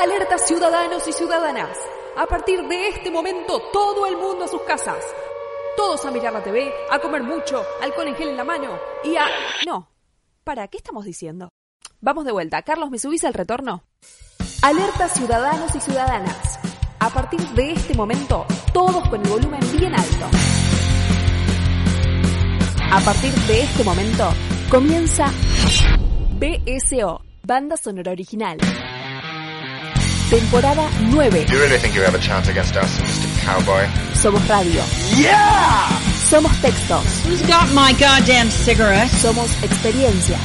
Alerta ciudadanos y ciudadanas. A partir de este momento, todo el mundo a sus casas. Todos a mirar la TV, a comer mucho, alcohol en gel en la mano y a... No. ¿Para qué estamos diciendo? Vamos de vuelta. Carlos, ¿me subís al retorno? Alerta ciudadanos y ciudadanas. A partir de este momento, todos con el volumen bien alto. A partir de este momento, comienza BSO, Banda Sonora Original. Temporada 9. Do you really think you have a chance against us, Mr. Cowboy? Somos radio. Yeah! Somos textos. Who's got my goddamn cigarette? Somos experiencias.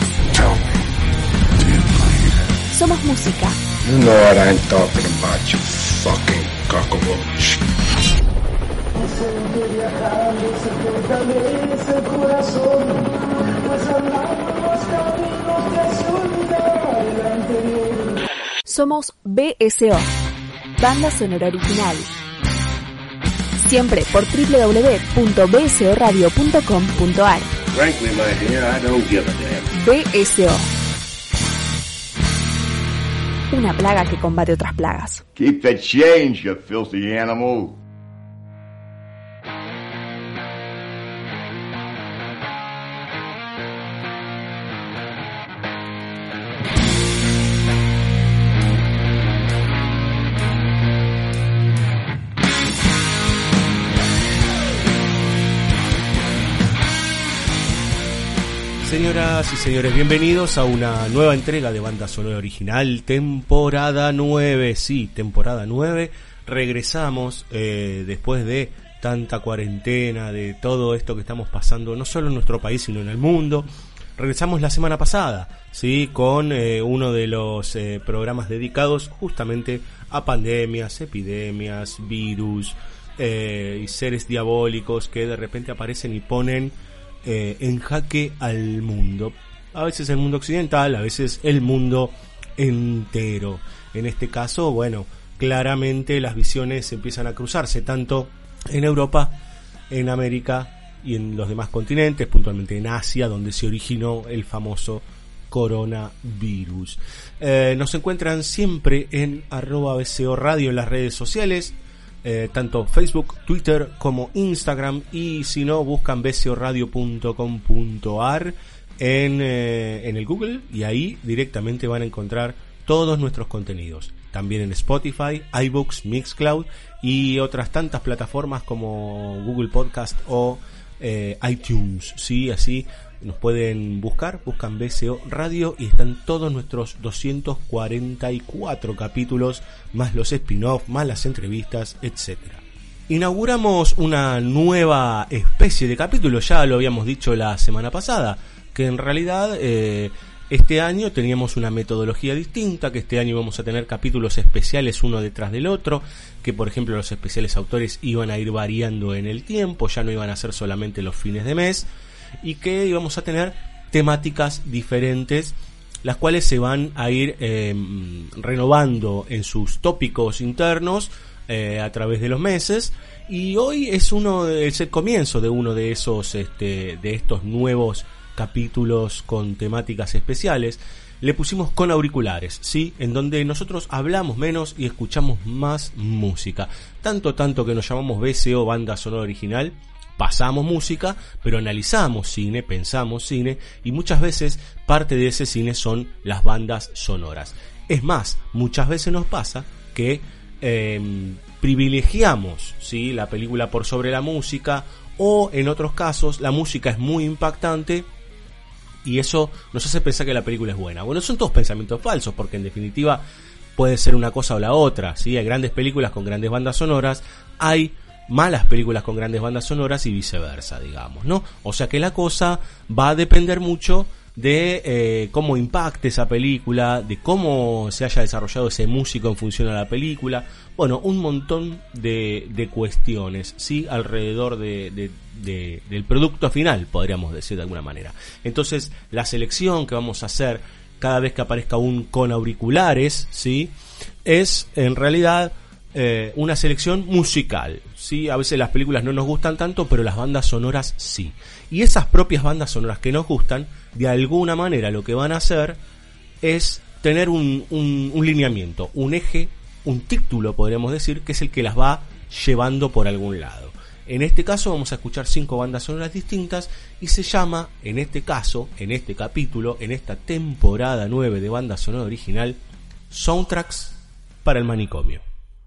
Somos música. You know what I'm talking about, you fucking cockroach. Somos BSO, Banda Sonora Original. Siempre por www.bsoradio.com.ar. BSO. Una plaga que combate otras plagas. Keep the change, you filthy animal. Y señores, bienvenidos a una nueva entrega de Banda Sonora Original, temporada 9, sí, temporada 9. Regresamos eh, después de tanta cuarentena, de todo esto que estamos pasando, no solo en nuestro país, sino en el mundo. Regresamos la semana pasada, sí, con eh, uno de los eh, programas dedicados justamente a pandemias, epidemias, virus y seres diabólicos que de repente aparecen y ponen eh, en jaque al mundo. A veces el mundo occidental, a veces el mundo entero. En este caso, bueno, claramente las visiones empiezan a cruzarse tanto en Europa, en América y en los demás continentes, puntualmente en Asia, donde se originó el famoso coronavirus. Eh, nos encuentran siempre en arroba Radio en las redes sociales, eh, tanto Facebook, Twitter como Instagram y si no buscan bcoradio.com.ar en, eh, en el Google y ahí directamente van a encontrar todos nuestros contenidos. También en Spotify, iBooks, Mixcloud y otras tantas plataformas como Google Podcast o eh, iTunes. Sí, así nos pueden buscar, buscan BCO Radio y están todos nuestros 244 capítulos, más los spin-off, más las entrevistas, etcétera. Inauguramos una nueva especie de capítulo, ya lo habíamos dicho la semana pasada, que en realidad eh, este año teníamos una metodología distinta, que este año vamos a tener capítulos especiales uno detrás del otro, que por ejemplo los especiales autores iban a ir variando en el tiempo, ya no iban a ser solamente los fines de mes, y que íbamos a tener temáticas diferentes las cuales se van a ir eh, renovando en sus tópicos internos eh, a través de los meses y hoy es uno el comienzo de uno de esos este, de estos nuevos capítulos con temáticas especiales le pusimos con auriculares, ¿sí? En donde nosotros hablamos menos y escuchamos más música. Tanto, tanto que nos llamamos BCO Banda Sonora Original, pasamos música, pero analizamos cine, pensamos cine y muchas veces parte de ese cine son las bandas sonoras. Es más, muchas veces nos pasa que eh, privilegiamos ¿sí? la película por sobre la música o en otros casos la música es muy impactante y eso nos hace pensar que la película es buena. Bueno, son todos pensamientos falsos porque en definitiva puede ser una cosa o la otra. ¿sí? Hay grandes películas con grandes bandas sonoras, hay malas películas con grandes bandas sonoras y viceversa, digamos, ¿no? O sea que la cosa va a depender mucho de eh, cómo impacte esa película, de cómo se haya desarrollado ese músico en función a la película, bueno, un montón de, de cuestiones, ¿sí? Alrededor de, de, de, del producto final, podríamos decir de alguna manera. Entonces, la selección que vamos a hacer cada vez que aparezca un con auriculares, ¿sí? Es en realidad eh, una selección musical. ¿sí? A veces las películas no nos gustan tanto, pero las bandas sonoras sí. Y esas propias bandas sonoras que nos gustan, de alguna manera lo que van a hacer es tener un, un, un lineamiento, un eje, un título, podríamos decir, que es el que las va llevando por algún lado. En este caso vamos a escuchar cinco bandas sonoras distintas y se llama, en este caso, en este capítulo, en esta temporada 9 de banda sonora original, Soundtracks para el manicomio.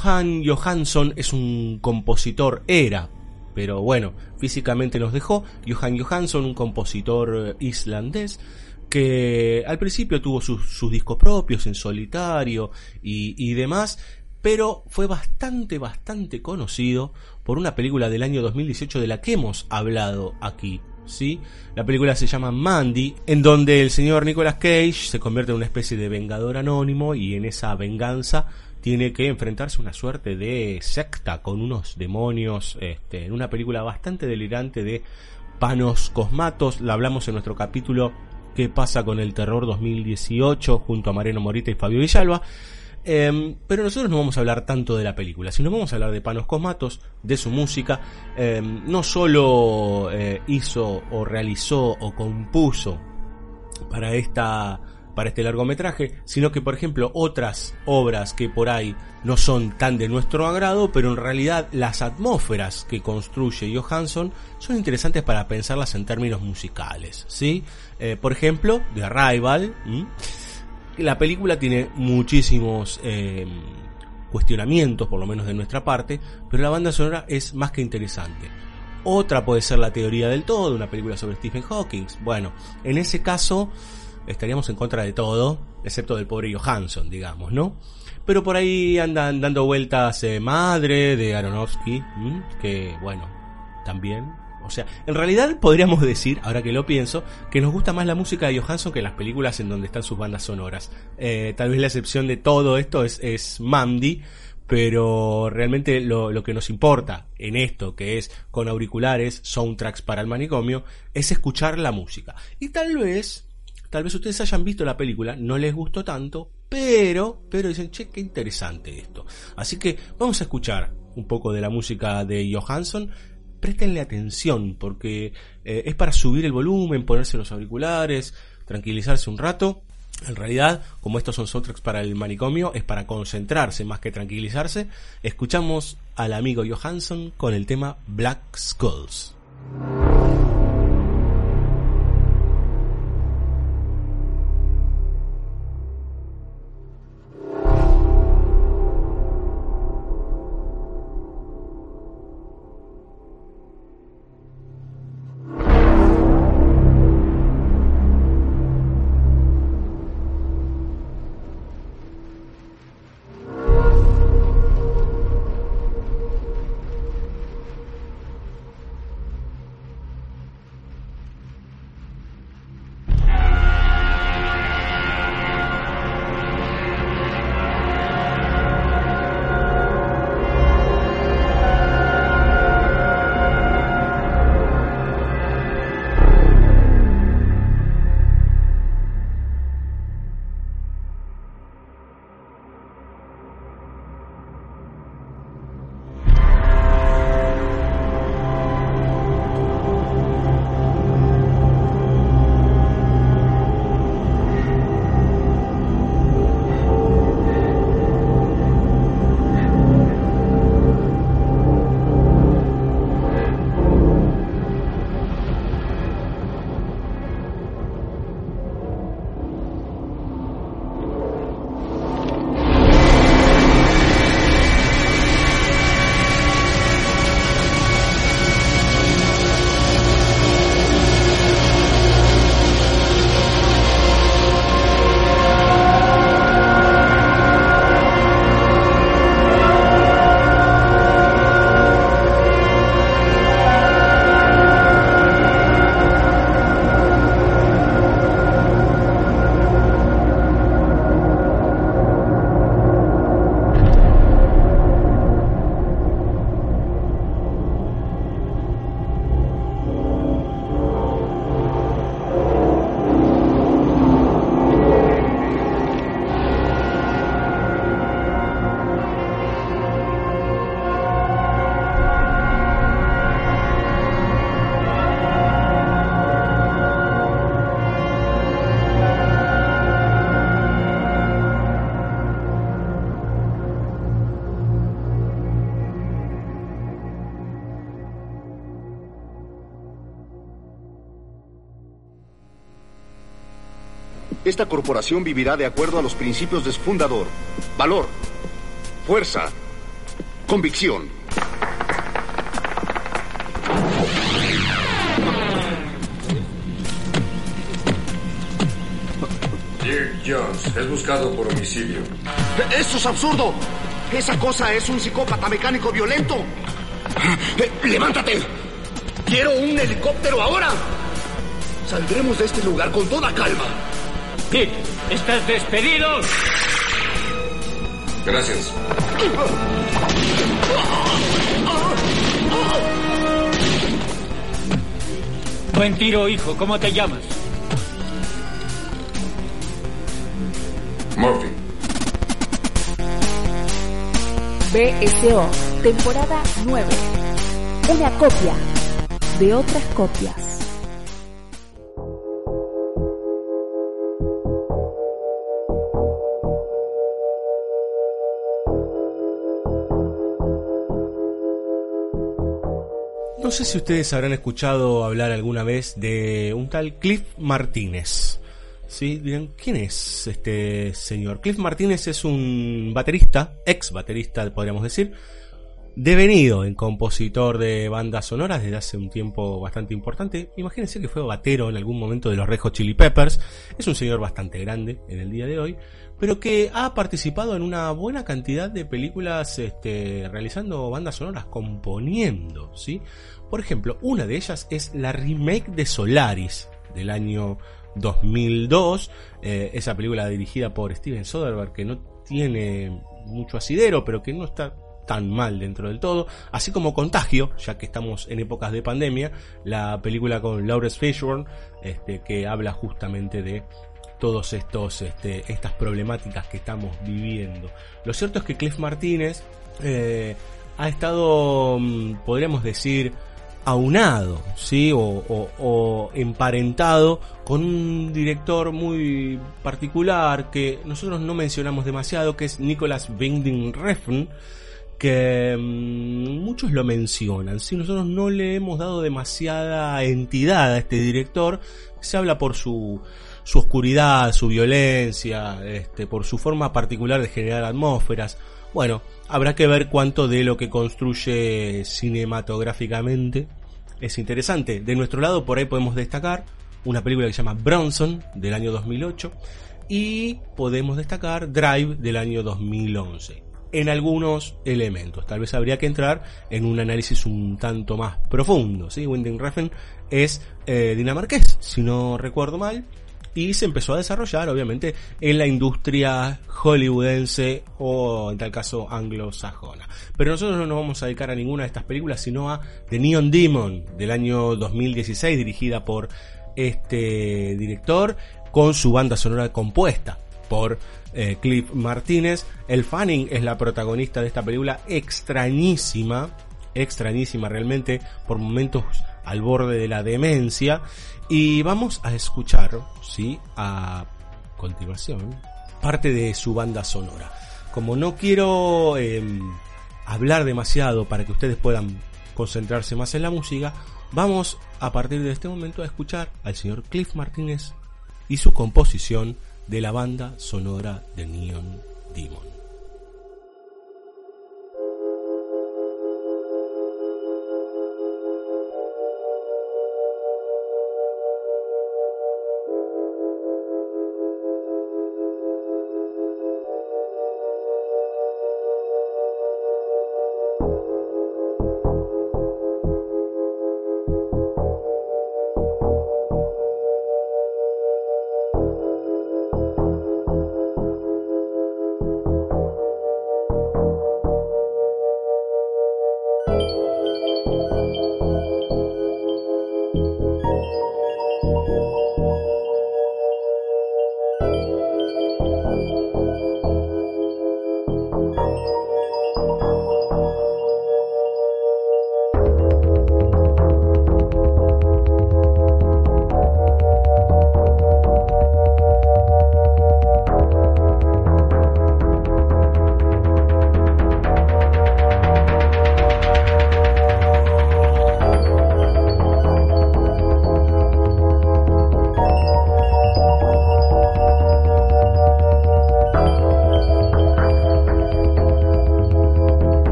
Johan Johansson es un compositor, era, pero bueno, físicamente nos dejó. Johan Johansson, un compositor eh, islandés, que al principio tuvo sus, discos propios en solitario y, y, demás, pero fue bastante, bastante conocido por una película del año 2018 de la que hemos hablado aquí. ¿Sí? La película se llama Mandy, en donde el señor Nicolas Cage se convierte en una especie de vengador anónimo y en esa venganza tiene que enfrentarse a una suerte de secta con unos demonios, este, en una película bastante delirante de Panos Cosmatos, la hablamos en nuestro capítulo ¿Qué pasa con el terror 2018? junto a Mariano Morita y Fabio Villalba. Eh, pero nosotros no vamos a hablar tanto de la película, sino vamos a hablar de Panos Cosmatos, de su música. Eh, no solo eh, hizo o realizó o compuso para esta para este largometraje, sino que por ejemplo otras obras que por ahí no son tan de nuestro agrado, pero en realidad las atmósferas que construye Johansson son interesantes para pensarlas en términos musicales, ¿sí? Eh, por ejemplo, The Arrival, la película tiene muchísimos eh, cuestionamientos, por lo menos de nuestra parte, pero la banda sonora es más que interesante. Otra puede ser La teoría del todo, una película sobre Stephen Hawking. Bueno, en ese caso estaríamos en contra de todo, excepto del pobre Johansson, digamos, ¿no? Pero por ahí andan dando vueltas eh, Madre de Aronofsky, que bueno, también. O sea, en realidad podríamos decir, ahora que lo pienso, que nos gusta más la música de Johansson que las películas en donde están sus bandas sonoras. Eh, tal vez la excepción de todo esto es, es Mandy, pero realmente lo, lo, que nos importa en esto, que es con auriculares, soundtracks para el manicomio, es escuchar la música. Y tal vez Tal vez ustedes hayan visto la película, no les gustó tanto, pero, pero dicen, che, qué interesante esto. Así que vamos a escuchar un poco de la música de Johansson. Préstenle atención, porque eh, es para subir el volumen, ponerse los auriculares, tranquilizarse un rato. En realidad, como estos son soundtracks para el manicomio, es para concentrarse más que tranquilizarse. Escuchamos al amigo Johansson con el tema Black Skulls. Esta corporación vivirá de acuerdo a los principios de su fundador. Valor, fuerza, convicción. Dirk Jones es buscado por homicidio. ¡Eso es absurdo! Esa cosa es un psicópata mecánico violento. ¡Levántate! ¡Quiero un helicóptero ahora! Saldremos de este lugar con toda calma. Dick, estás despedido. Gracias. Buen tiro, hijo. ¿Cómo te llamas? Murphy. BSO, temporada 9. Una copia de otras copias. No sé si ustedes habrán escuchado hablar alguna vez de un tal Cliff Martínez. ¿Sí? Dirán, ¿quién es este señor? Cliff Martínez es un baterista, ex baterista podríamos decir, devenido en compositor de bandas sonoras desde hace un tiempo bastante importante. Imagínense que fue batero en algún momento de los Rejo Chili Peppers. Es un señor bastante grande en el día de hoy, pero que ha participado en una buena cantidad de películas este, realizando bandas sonoras, componiendo, ¿sí? Por ejemplo, una de ellas es la remake de Solaris del año 2002, eh, esa película dirigida por Steven Soderbergh que no tiene mucho asidero, pero que no está tan mal dentro del todo, así como Contagio, ya que estamos en épocas de pandemia, la película con Lawrence Fishburne, este, que habla justamente de todos estos este, estas problemáticas que estamos viviendo. Lo cierto es que Cliff Martínez eh, ha estado, mm, podríamos decir, aunado, ¿sí? O, o- o emparentado con un director muy particular que nosotros no mencionamos demasiado, que es Nicolas Winding Refn, que mm, muchos lo mencionan, ¿sí? Nosotros no le hemos dado demasiada entidad a este director, se habla por su su oscuridad, su violencia, este, por su forma particular de generar atmósferas. Bueno, habrá que ver cuánto de lo que construye cinematográficamente es interesante. De nuestro lado, por ahí podemos destacar una película que se llama Bronson del año 2008 y podemos destacar Drive del año 2011 en algunos elementos. Tal vez habría que entrar en un análisis un tanto más profundo. ¿sí? Refn es eh, dinamarqués, si no recuerdo mal, y se empezó a desarrollar, obviamente, en la industria hollywoodense o, en tal caso, anglosajona. Pero nosotros no nos vamos a dedicar a ninguna de estas películas, sino a The Neon Demon del año 2016, dirigida por este director, con su banda sonora compuesta por eh, Cliff Martínez. El Fanning es la protagonista de esta película extrañísima, extrañísima realmente, por momentos al borde de la demencia. Y vamos a escuchar, ¿sí? A continuación, parte de su banda sonora. Como no quiero eh, hablar demasiado para que ustedes puedan concentrarse más en la música, vamos a partir de este momento a escuchar al señor Cliff Martínez y su composición de la banda sonora de Neon Demon.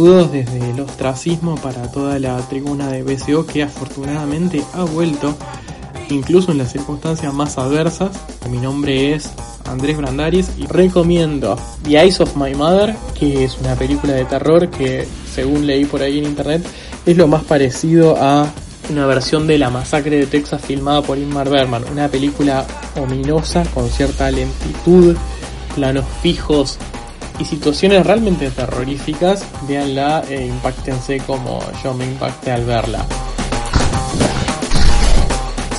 Desde el ostracismo para toda la tribuna de BCO que afortunadamente ha vuelto, incluso en las circunstancias más adversas. Mi nombre es Andrés Brandaris y recomiendo The Eyes of My Mother, que es una película de terror que, según leí por ahí en internet, es lo más parecido a una versión de La Masacre de Texas filmada por Ingmar Bergman, una película ominosa con cierta lentitud, planos fijos y situaciones realmente terroríficas, véanla e impactense como yo me impacté al verla.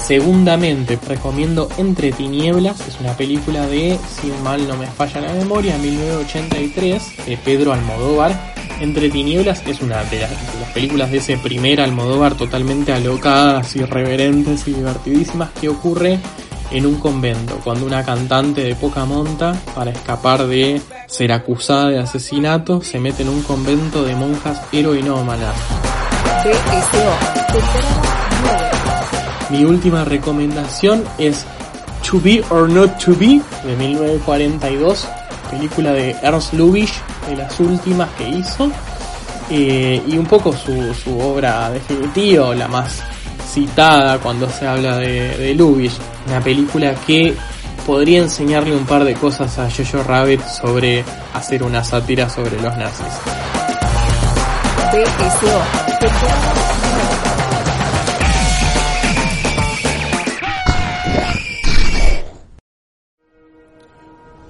Segundamente, recomiendo Entre Tinieblas, es una película de, si mal no me falla la memoria, 1983, de Pedro Almodóvar. Entre Tinieblas es una de las, de las películas de ese primer Almodóvar totalmente alocadas, irreverentes y divertidísimas que ocurre en un convento, cuando una cantante de poca monta, para escapar de ser acusada de asesinato, se mete en un convento de monjas heroinómanas. BSO, temporada 9. Mi última recomendación es To Be or Not To Be, de 1942, película de Ernst Lubitsch, de las últimas que hizo, eh, y un poco su, su obra definitiva, la más citada cuando se habla de, de Lubitsch, una película que podría enseñarle un par de cosas a Jojo Rabbit sobre hacer una sátira sobre los nazis. BSO, temporada 9.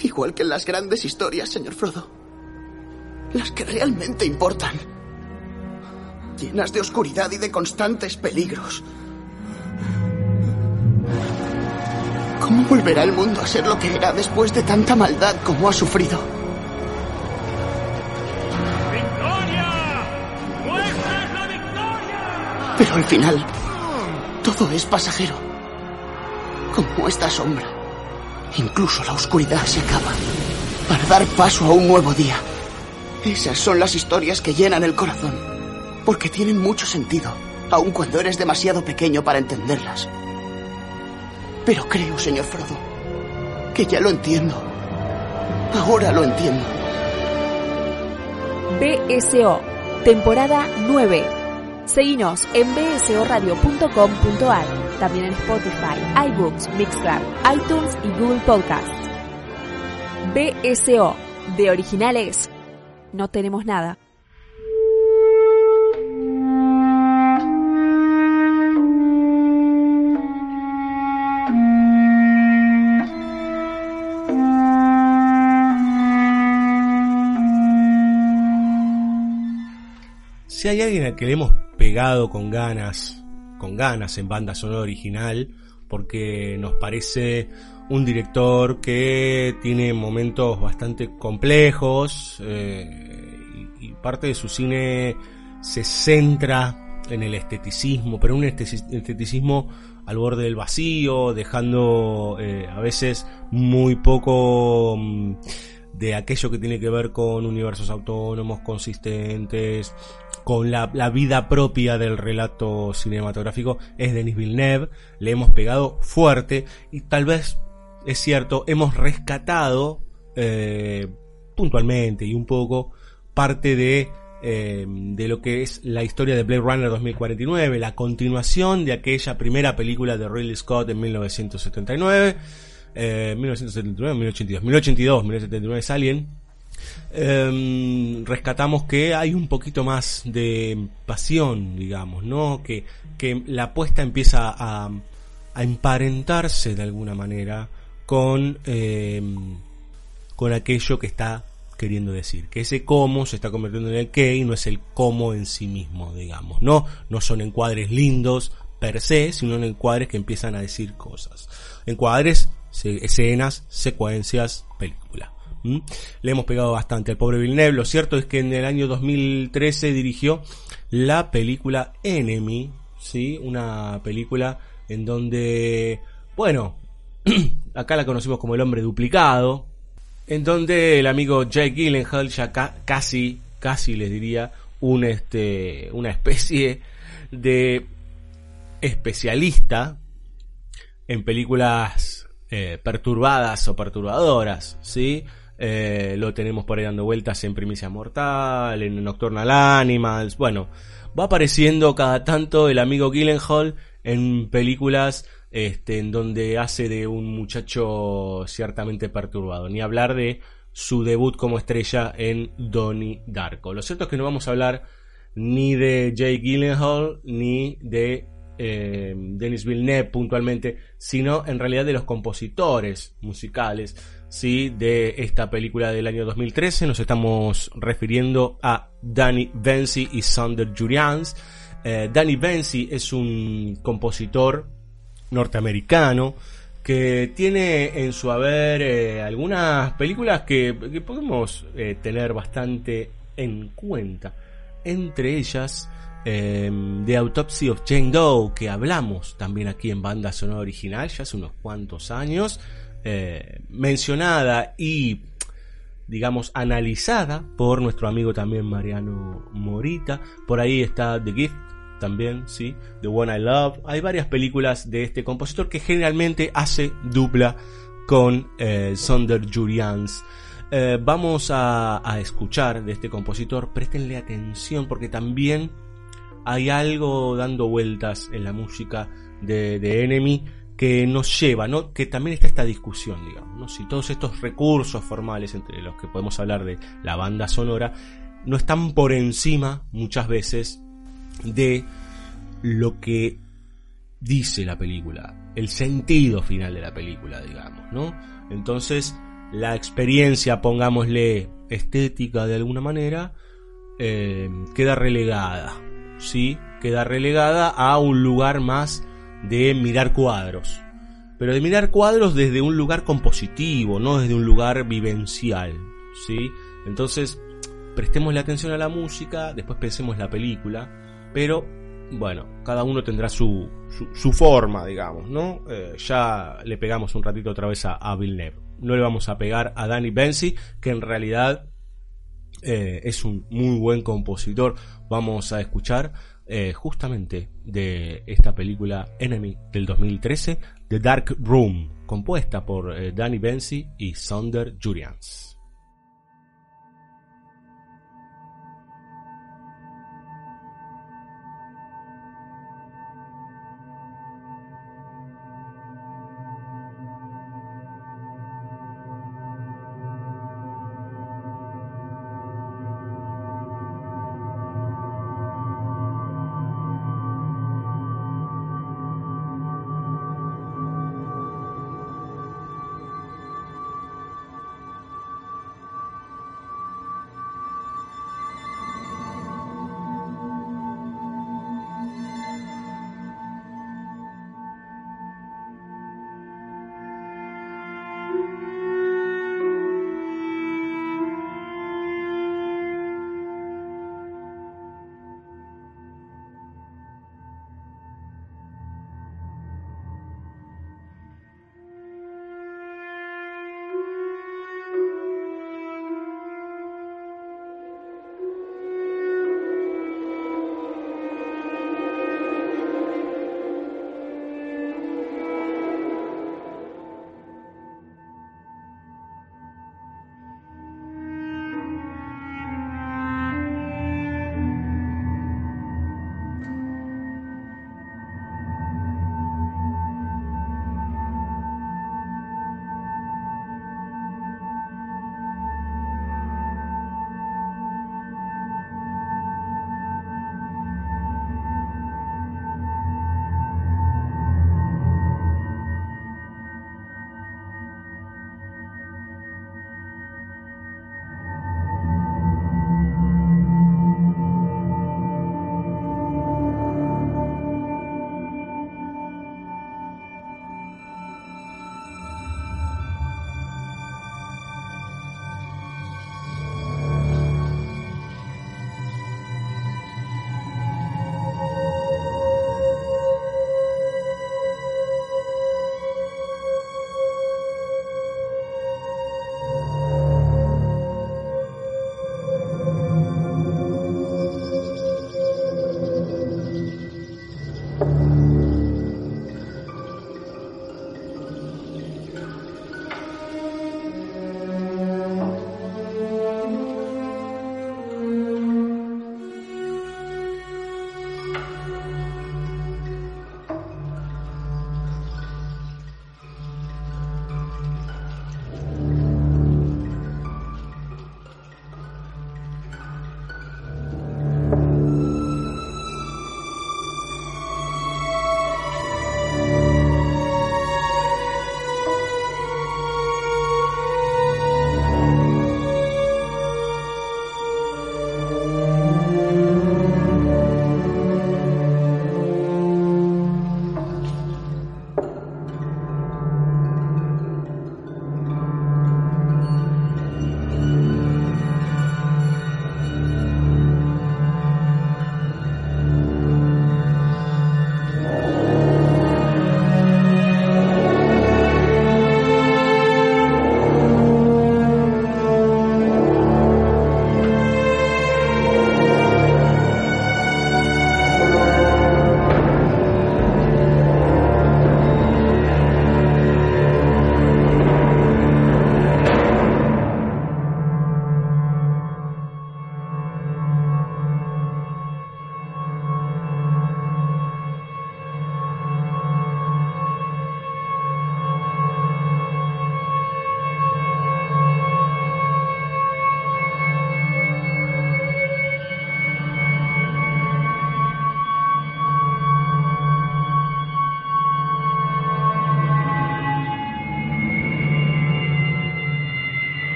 Igual que en las grandes historias, señor Frodo. Las que realmente importan. Llenas de oscuridad y de constantes peligros. ¿Cómo volverá el mundo a ser lo que era después de tanta maldad como ha sufrido? Pero al final, todo es pasajero. Como esta sombra. Incluso la oscuridad se acaba para dar paso a un nuevo día. Esas son las historias que llenan el corazón, porque tienen mucho sentido, aun cuando eres demasiado pequeño para entenderlas. Pero creo, señor Frodo, que ya lo entiendo. Ahora lo entiendo. BSO, temporada 9. Seguinos en bsoradio.com.ar, también en Spotify, iBooks, Mixcloud, iTunes y Google Podcasts. BSO, de originales, no tenemos nada. Hay alguien al que le hemos pegado con ganas, con ganas en banda sonora original, porque nos parece un director que tiene momentos bastante complejos eh, y, parte de su cine se centra en el esteticismo, pero un esteti- esteticismo al borde del vacío, dejando eh, a veces muy poco mm, de aquello que tiene que ver con universos autónomos, consistentes, con la, la vida propia del relato cinematográfico, es Denis Villeneuve, le hemos pegado fuerte y tal vez, es cierto, hemos rescatado eh, puntualmente y un poco parte de, eh, de lo que es la historia de Blade Runner 2049, la continuación de aquella primera película de Ridley Scott en 1979, eh, 1979, 1982, 1982, 1979 es Alien, em, rescatamos que hay un poquito más de pasión, digamos, ¿no? Que, que la apuesta empieza a, a emparentarse de alguna manera con, em, con aquello que está queriendo decir. Que ese cómo se está convirtiendo en el qué y no es el cómo en sí mismo, digamos. No, no son encuadres lindos per se, sino en encuadres que empiezan a decir cosas. Encuadres, escenas, secuencias, película. ¿Mm? Le hemos pegado bastante al pobre Villeneuve. Lo cierto es que en el año 2013 dirigió la película Enemy, ¿sí? Una película en donde, bueno, acá la conocimos como el hombre duplicado, en donde el amigo Jake Gyllenhaal ya ca- casi, casi les diría, un este, una especie de especialista en películas eh, perturbadas o perturbadoras, ¿sí? Eh, lo tenemos por ahí dando vueltas en Primicia Mortal, en Nocturnal Animals, bueno, va apareciendo cada tanto el amigo Gyllenhaal en películas este, en donde hace de un muchacho ciertamente perturbado, ni hablar de su debut como estrella en Donnie Darko. Lo cierto es que no vamos a hablar ni de Jake Gyllenhaal ni de eh, Denis Villeneuve puntualmente, sino en realidad de los compositores musicales ¿sí? de esta película del año 2013. Nos estamos refiriendo a Danny Benzi y Sander Jurians. Eh, Danny Benzi es un compositor norteamericano que tiene en su haber eh, algunas películas que, podemos eh, tener bastante en cuenta. Entre ellas, The Autopsy of Jane Doe, que hablamos también aquí en banda sonora original ya hace unos cuantos años. Eh, mencionada y digamos analizada por nuestro amigo también Mariano Morita. Por ahí está The Gift también, sí, The One I Love. Hay varias películas de este compositor que generalmente hace dupla con eh, Sonder Jurians. Eh, vamos a, escuchar de este compositor, préstenle atención porque también hay algo dando vueltas en la música de Enemy que nos lleva, ¿no? que también está esta discusión, digamos, ¿no? si todos estos recursos formales entre los que podemos hablar de la banda sonora no están por encima muchas veces de lo que dice la película, el sentido final de la película, digamos, ¿no? Entonces, la experiencia, pongámosle estética de alguna manera, eh, queda relegada, ¿sí? Queda relegada a un lugar más de mirar cuadros. Pero de mirar cuadros desde un lugar compositivo, no desde un lugar vivencial. ¿sí? Entonces, prestemos la atención a la música, después pensemos la película, pero bueno, cada uno tendrá su, su, forma, digamos, ¿no? Eh, ya le pegamos un ratito otra vez a, a Villeneuve. No le vamos a pegar a Danny Benzi, que en realidad eh, es un muy buen compositor. Vamos a escuchar eh, justamente de esta película Enemy del 2013, The Dark Room, compuesta por eh, Danny Benzi y Sander Jurians.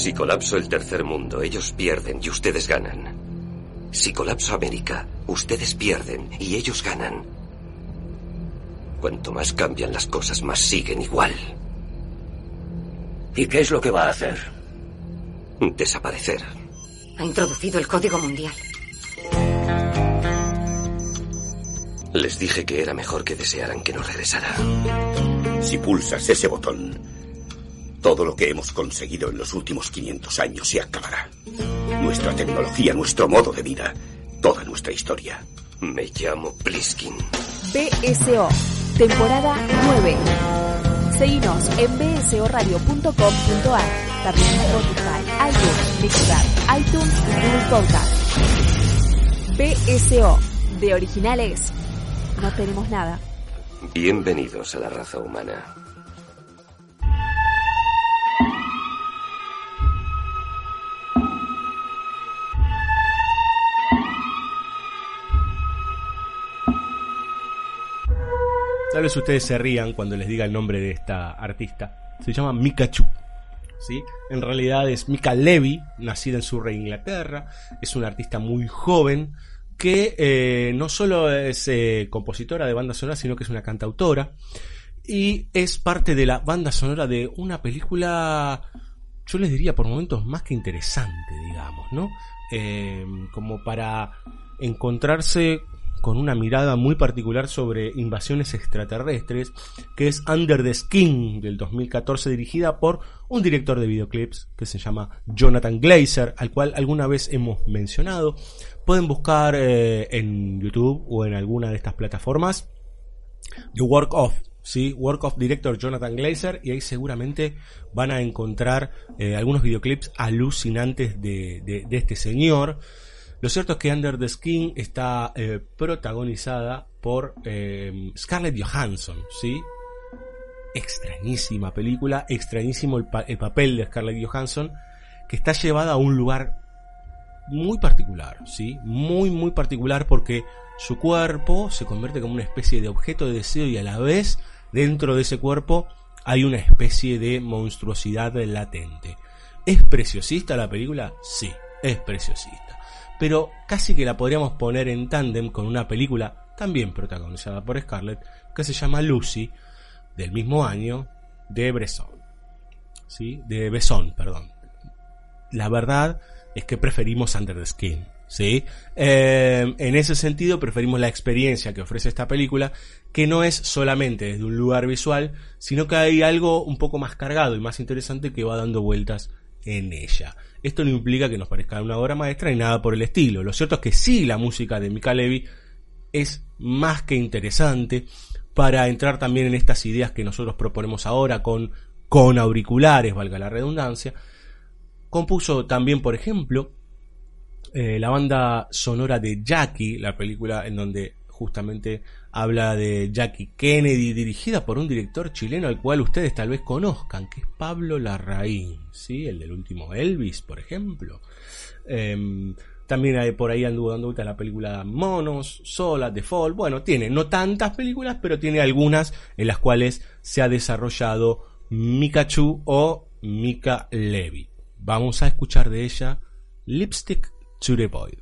Si colapso el tercer mundo, ellos pierden y ustedes ganan. Si colapso América, ustedes pierden y ellos ganan. Cuanto más cambian las cosas, más siguen igual. ¿Y qué es lo que va a hacer? Desaparecer. Ha introducido el código mundial. Les dije que era mejor que desearan que no regresara. Si pulsas ese botón, todo lo que hemos conseguido en los últimos 500 años se acabará. Nuestra tecnología, nuestro modo de vida, toda nuestra historia. Me llamo Pliskin. BSO, temporada 9. Seguinos en bsoradio.com.ar, también en Spotify, iTunes, Mixcloud, iTunes y Google Podcast. BSO, de originales, no tenemos nada. Bienvenidos a la raza humana. Tal vez ustedes se rían cuando les diga el nombre de esta artista. Se llama Mikachu. ¿sí? En realidad es Mika Levy, nacida en Surrey, Inglaterra. Es una artista muy joven que eh, no solo es eh, compositora de banda sonora, sino que es una cantautora. Y es parte de la banda sonora de una película, yo les diría por momentos más que interesante, digamos, ¿no? Eh, como para encontrarse con una mirada muy particular sobre invasiones extraterrestres, que es Under the Skin del 2014, dirigida por un director de videoclips que se llama Jonathan Glazer, al cual alguna vez hemos mencionado. Pueden buscar eh, en YouTube o en alguna de estas plataformas The Work of, ¿sí? Work of Director Jonathan Glazer, y ahí seguramente van a encontrar eh, algunos videoclips alucinantes de, de, de este señor. Lo cierto es que Under the Skin está eh, protagonizada por eh, Scarlett Johansson, ¿sí? Extrañísima película, extrañísimo el, el, papel de Scarlett Johansson, que está llevada a un lugar muy particular, ¿sí? Muy, muy particular porque su cuerpo se convierte como una especie de objeto de deseo y a la vez dentro de ese cuerpo hay una especie de monstruosidad latente. ¿Es preciosista la película? Sí, es preciosista pero casi que la podríamos poner en tándem con una película también protagonizada por Scarlett que se llama Lucy del mismo año de Bresson. ¿Sí? De Besson, perdón. La verdad es que preferimos Under the Skin. ¿sí? Eh, en ese sentido preferimos la experiencia que ofrece esta película, que no es solamente desde un lugar visual, sino que hay algo un poco más cargado y más interesante que va dando vueltas en ella. Esto no implica que nos parezca una obra maestra ni nada por el estilo. Lo cierto es que sí, la música de Mika Levy es más que interesante para entrar también en estas ideas que nosotros proponemos ahora con, con auriculares, valga la redundancia. Compuso también, por ejemplo, eh, la banda sonora de Jackie, la película en donde justamente habla de Jackie Kennedy, dirigida por un director chileno al cual ustedes tal vez conozcan, que es Pablo Larraín, ¿sí? el del último Elvis, por ejemplo. Eh, también hay, por ahí anduvo dando vuelta la película Monos, Sola, The Fall. Bueno, tiene no tantas películas, pero tiene algunas en las cuales se ha desarrollado Mikachu o Mika Levy. Vamos a escuchar de ella Lipstick to the Boy.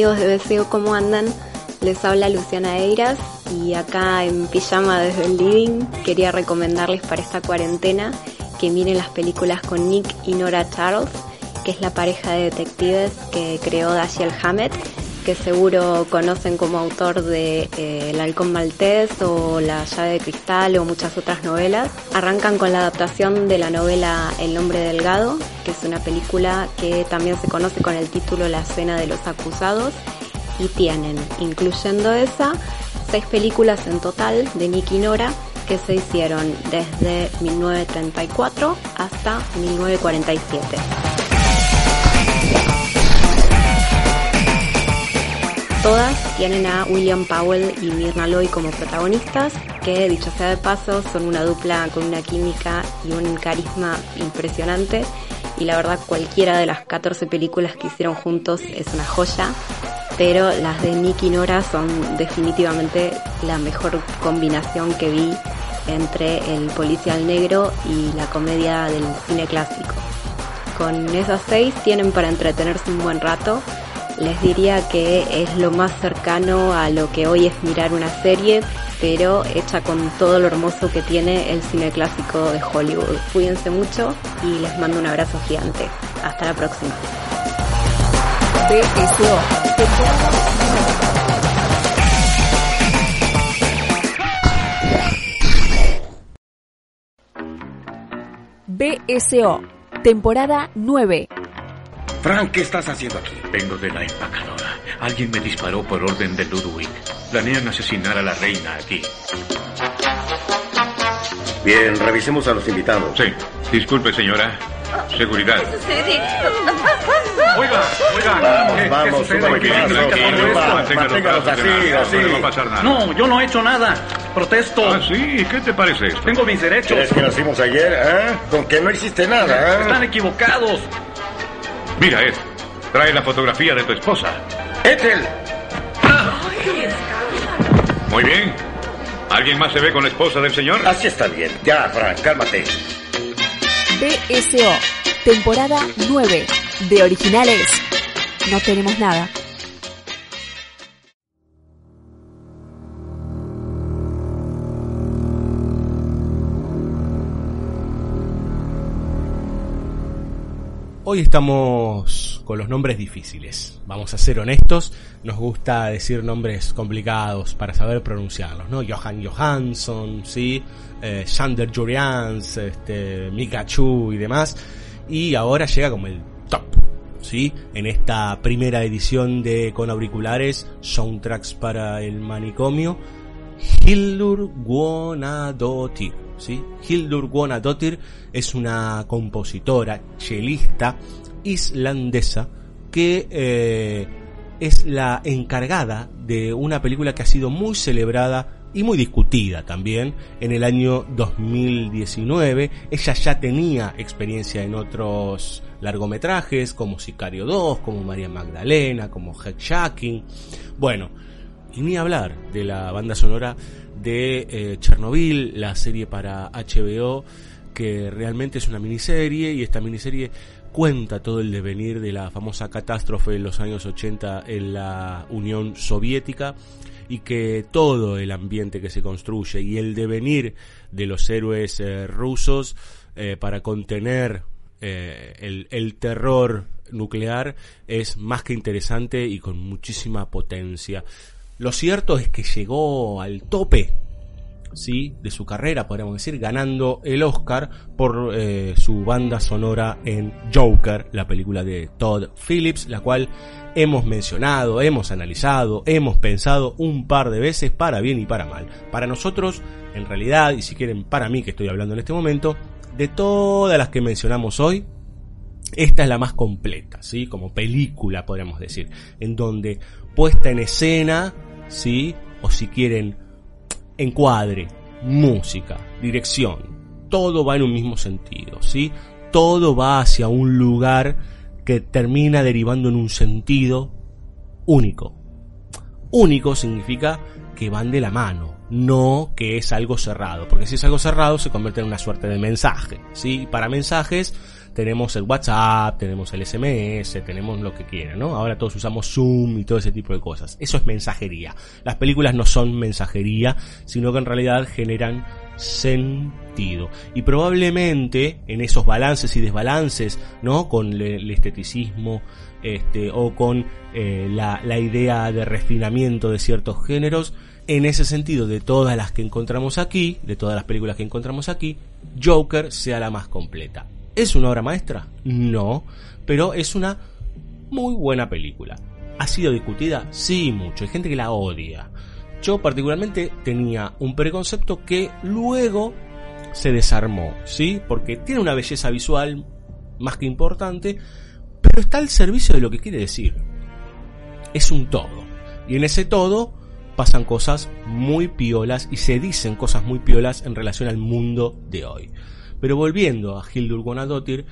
Amigos de BCO, ¿cómo andan? Les habla Luciana Eiras y acá en pijama desde el living quería recomendarles para esta cuarentena que miren las películas con Nick y Nora Charles, que es la pareja de detectives que creó Dashiell Hammett, que seguro conocen como autor de eh, El halcón maltés o La llave de cristal o muchas otras novelas. Arrancan con la adaptación de la novela El hombre delgado, que es una película que también se conoce con el título La escena de los acusados y tienen, incluyendo esa, seis películas en total de Nick y Nora que se hicieron desde 1934 hasta 1947. Todas tienen a William Powell y Mirna Loy como protagonistas, que dicho sea de paso son una dupla con una química y un carisma impresionante. Y la verdad cualquiera de las 14 películas que hicieron juntos es una joya, pero las de Nick y Nora son definitivamente la mejor combinación que vi entre el policial negro y la comedia del cine clásico. Con esas seis tienen para entretenerse un buen rato les diría que es lo más cercano a lo que hoy es mirar una serie, pero hecha con todo lo hermoso que tiene el cine clásico de Hollywood. Cuídense mucho y les mando un abrazo gigante. Hasta la próxima. BSO, temporada 9. Frank, ¿qué estás haciendo aquí? Vengo de la empacadora. Alguien me disparó por orden de Ludwig. Planean asesinar a la reina aquí. Bien, revisemos a los invitados. Sí. Disculpe, señora. Seguridad. ¿Qué sucede? Oiga, oiga. Vamos, vamos, Tranquilo, así, así. No va a pasar nada. No, yo no he hecho nada. Protesto. Ah, sí. ¿Qué te parece esto? Tengo mis derechos. ¿Crees que nacimos ayer, eh? Con que no hiciste nada, ¿eh? Están equivocados. Mira, Ed. Trae la fotografía de tu esposa. ¡Ethel! Muy bien. ¿Alguien más se ve con la esposa del señor? Así está bien. Ya, Frank, cálmate. BSO, temporada 9 de originales. No tenemos nada. Hoy estamos con los nombres difíciles. Vamos a ser honestos, nos gusta decir nombres complicados para saber pronunciarlos, ¿no? Johan Johansson, ¿sí? Eh, Sander Jurians, este, Mikachu y demás. Y ahora llega como el top, ¿sí? En esta primera edición de Con Auriculares, Soundtracks para el Manicomio, Hildur Guonadotir. ¿Sí? Hildur Guonadotir es una compositora, chelista islandesa que eh, es la encargada de una película que ha sido muy celebrada y muy discutida también en el año 2019. Ella ya tenía experiencia en otros largometrajes como Sicario 2, como María Magdalena, como Head Bueno, y ni hablar de la banda sonora de eh, Chernobyl, la serie para HBO, que realmente es una miniserie y esta miniserie cuenta todo el devenir de la famosa catástrofe en los años 80 en la Unión Soviética y que todo el ambiente que se construye y el devenir de los héroes eh, rusos eh, para contener el, el terror nuclear es más que interesante y con muchísima potencia. Lo cierto es que llegó al tope ¿sí? de su carrera, podríamos decir, ganando el Oscar por eh, su banda sonora en Joker, la película de Todd Phillips, la cual hemos mencionado, hemos analizado, hemos pensado un par de veces para bien y para mal. Para nosotros, en realidad, y si quieren para mí que estoy hablando en este momento, de todas las que mencionamos hoy, esta es la más completa, ¿sí? Como película, podríamos decir, en donde puesta en escena ¿sí? O si quieren, encuadre, música, dirección, todo va en un mismo sentido, ¿sí? Todo va hacia un lugar que termina derivando en un sentido único. Único significa que van de la mano, no que es algo cerrado, porque si es algo cerrado se convierte en una suerte de mensaje, ¿sí? Para mensajes tenemos el WhatsApp, tenemos el SMS, tenemos lo que quieran, ¿no? Ahora todos usamos Zoom y todo ese tipo de cosas. Eso es mensajería. Las películas no son mensajería, sino que en realidad generan sentido. Y probablemente en esos balances y desbalances, ¿no? Con el esteticismo, este, o con eh, la, la idea de refinamiento de ciertos géneros, en ese sentido, de todas las que encontramos aquí, de todas las películas que encontramos aquí, Joker sea la más completa. ¿Es una obra maestra? No, pero es una muy buena película. ¿Ha sido discutida? Sí, mucho. Hay gente que la odia. Yo particularmente tenía un preconcepto que luego se desarmó, ¿sí? Porque tiene una belleza visual más que importante, pero está al servicio de lo que quiere decir. Es un todo. Y en ese todo pasan cosas muy piolas y se dicen cosas muy piolas en relación al mundo de hoy. Pero volviendo a Hildur Guðnadóttir,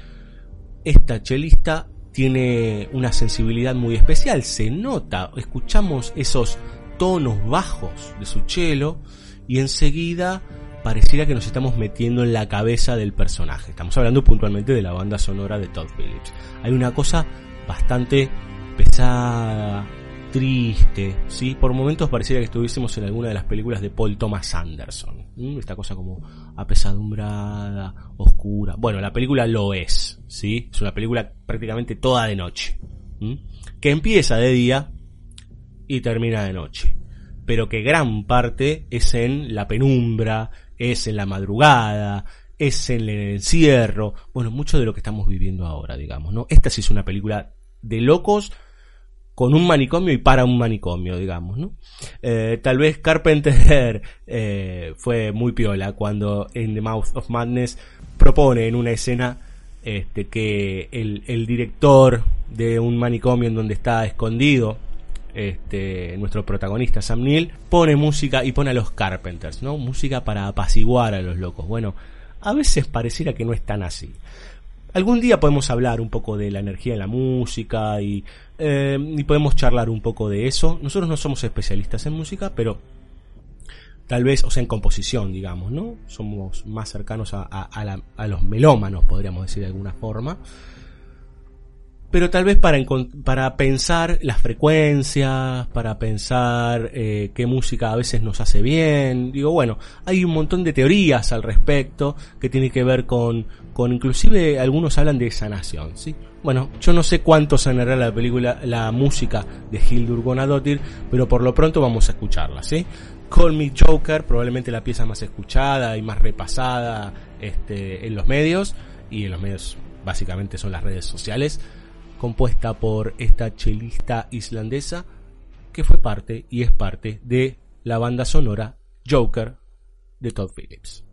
esta chelista tiene una sensibilidad muy especial, se nota, escuchamos esos tonos bajos de su chelo y enseguida pareciera que nos estamos metiendo en la cabeza del personaje. Estamos hablando puntualmente de la banda sonora de Todd Phillips. Hay una cosa bastante pesada, triste, ¿sí? Por momentos pareciera que estuviésemos en alguna de las películas de Paul Thomas Anderson. Esta cosa como apesadumbrada, oscura. Bueno, la película lo es, ¿sí? Es una película prácticamente toda de noche. Que empieza de día y termina de noche. Pero que gran parte es en la penumbra, es en la madrugada, es en el encierro. Bueno, mucho de lo que estamos viviendo ahora, digamos, ¿no? Esta sí es una película de locos con un manicomio y para un manicomio, digamos, ¿no? Eh, tal vez Carpenter eh, fue muy piola cuando en The Mouth of Madness propone en una escena este, que el, director de un manicomio en donde está escondido este, nuestro protagonista Sam Neill pone música y pone a los Carpenters, ¿no? Música para apaciguar a los locos. Bueno, a veces pareciera que no es tan así. Algún día podemos hablar un poco de la energía en la música y, eh, y podemos charlar un poco de eso. Nosotros no somos especialistas en música, pero tal vez, o sea, en composición, digamos, ¿no? Somos más cercanos a, a- los melómanos, podríamos decir de alguna forma. Pero tal vez para, para pensar las frecuencias, para pensar eh, qué música a veces nos hace bien. Digo, bueno, hay un montón de teorías al respecto que tienen que ver con, con inclusive algunos hablan de sanación, ¿sí? Bueno, yo no sé cuánto sanará la película, la música de Hildur Guðnadóttir, pero por lo pronto vamos a escucharla, ¿sí? Call Me Joker, probablemente la pieza más escuchada y más repasada este, en los medios, y en los medios básicamente son las redes sociales, compuesta por esta chelista islandesa que fue parte y es parte de la banda sonora Joker de Todd Phillips.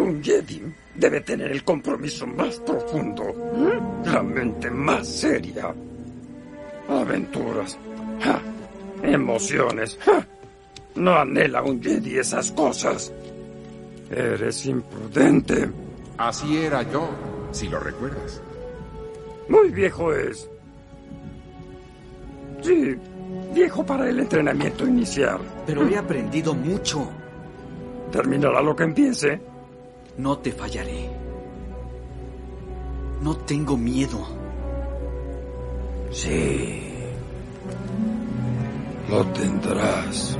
Un Jedi debe tener el compromiso más profundo, la mente más seria. Aventuras, ¡ja! emociones. ¡ja! No anhela un Jedi esas cosas. Eres imprudente. Así era yo, si lo recuerdas. Muy viejo es. Sí, viejo para el entrenamiento inicial. Pero he aprendido mucho. Terminará lo que empiece. No te fallaré. No tengo miedo. Sí. Lo tendrás.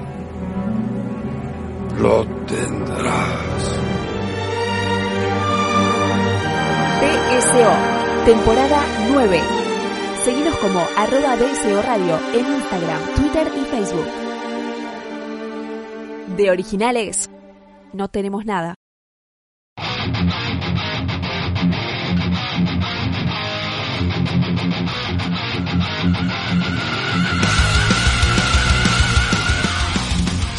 Lo tendrás. BSO, temporada 9. Seguinos como arroba BSO Radio en Instagram, Twitter y Facebook. De originales, no tenemos nada.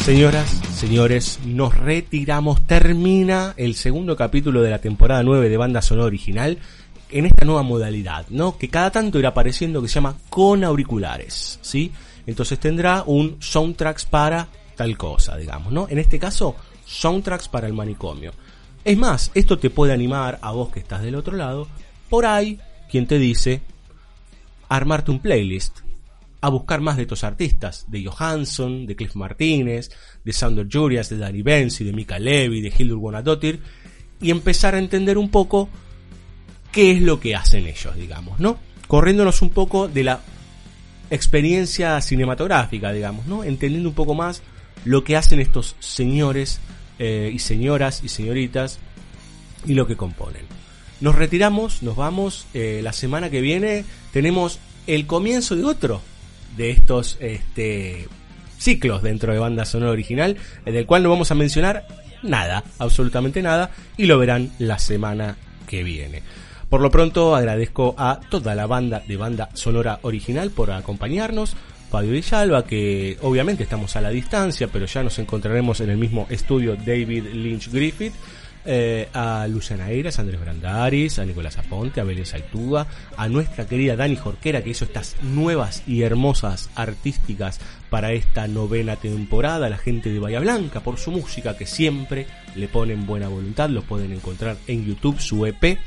Señoras, señores, nos retiramos. Termina el segundo capítulo de la temporada 9 de banda sonora original en esta nueva modalidad, ¿no? Que cada tanto irá apareciendo que se llama con auriculares, ¿sí? Entonces tendrá un soundtracks para tal cosa, digamos, ¿no? En este caso, soundtracks para el manicomio. Es más, esto te puede animar a vos que estás del otro lado, por ahí, quien te dice, armarte un playlist, a buscar más de estos artistas, de Johansson, de Cliff Martínez, de Sander Jurias, de Danny Benzi, de Mika Levy, de Hildur Guanadotir, y empezar a entender un poco qué es lo que hacen ellos, digamos, ¿no? Corriéndonos un poco de la experiencia cinematográfica, digamos, ¿no? Entendiendo un poco más lo que hacen estos señores eh, y señoras y señoritas y lo que componen. Nos retiramos, nos vamos. eh, la semana que viene tenemos el comienzo de otro de estos este, ciclos dentro de banda sonora original, en el cual no vamos a mencionar nada, absolutamente nada, y lo verán la semana que viene. Por lo pronto agradezco a toda la banda de banda sonora original por acompañarnos. Fabio Villalba, que obviamente estamos a la distancia, pero ya nos encontraremos en el mismo estudio David Lynch Griffith. Eh, a Luciana Eiras, a Andrés Brandaris, a Nicolás Aponte, a Belén Saitúa, a nuestra querida Dani Jorquera que hizo estas nuevas y hermosas artísticas para esta novena temporada, a la gente de Bahía Blanca por su música que siempre le ponen buena voluntad, los pueden encontrar en YouTube, su EP,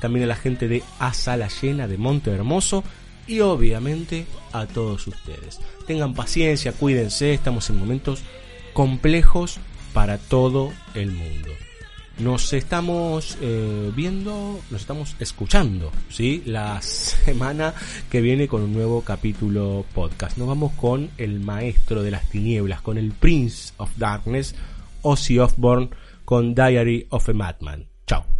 también a la gente de A Sala Llena de Monte Hermoso y obviamente a todos ustedes. Tengan paciencia, cuídense, estamos en momentos complejos para todo el mundo. Nos estamos eh, viendo, nos estamos escuchando, ¿sí? La semana que viene con un nuevo capítulo podcast. Nos vamos con el maestro de las tinieblas, con el Prince of Darkness, Ozzy Osbourne, con Diary of a Madman. Chao.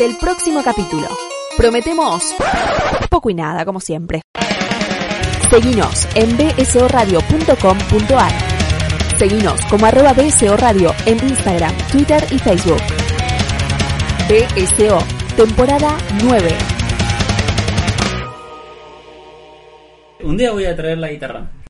El próximo capítulo. Prometemos poco y nada, como siempre. Seguinos en bsoradio.com.ar. Seguinos como arroba BSO Radio en Instagram, Twitter y Facebook. BSO, temporada 9. Un día voy a traer la guitarra.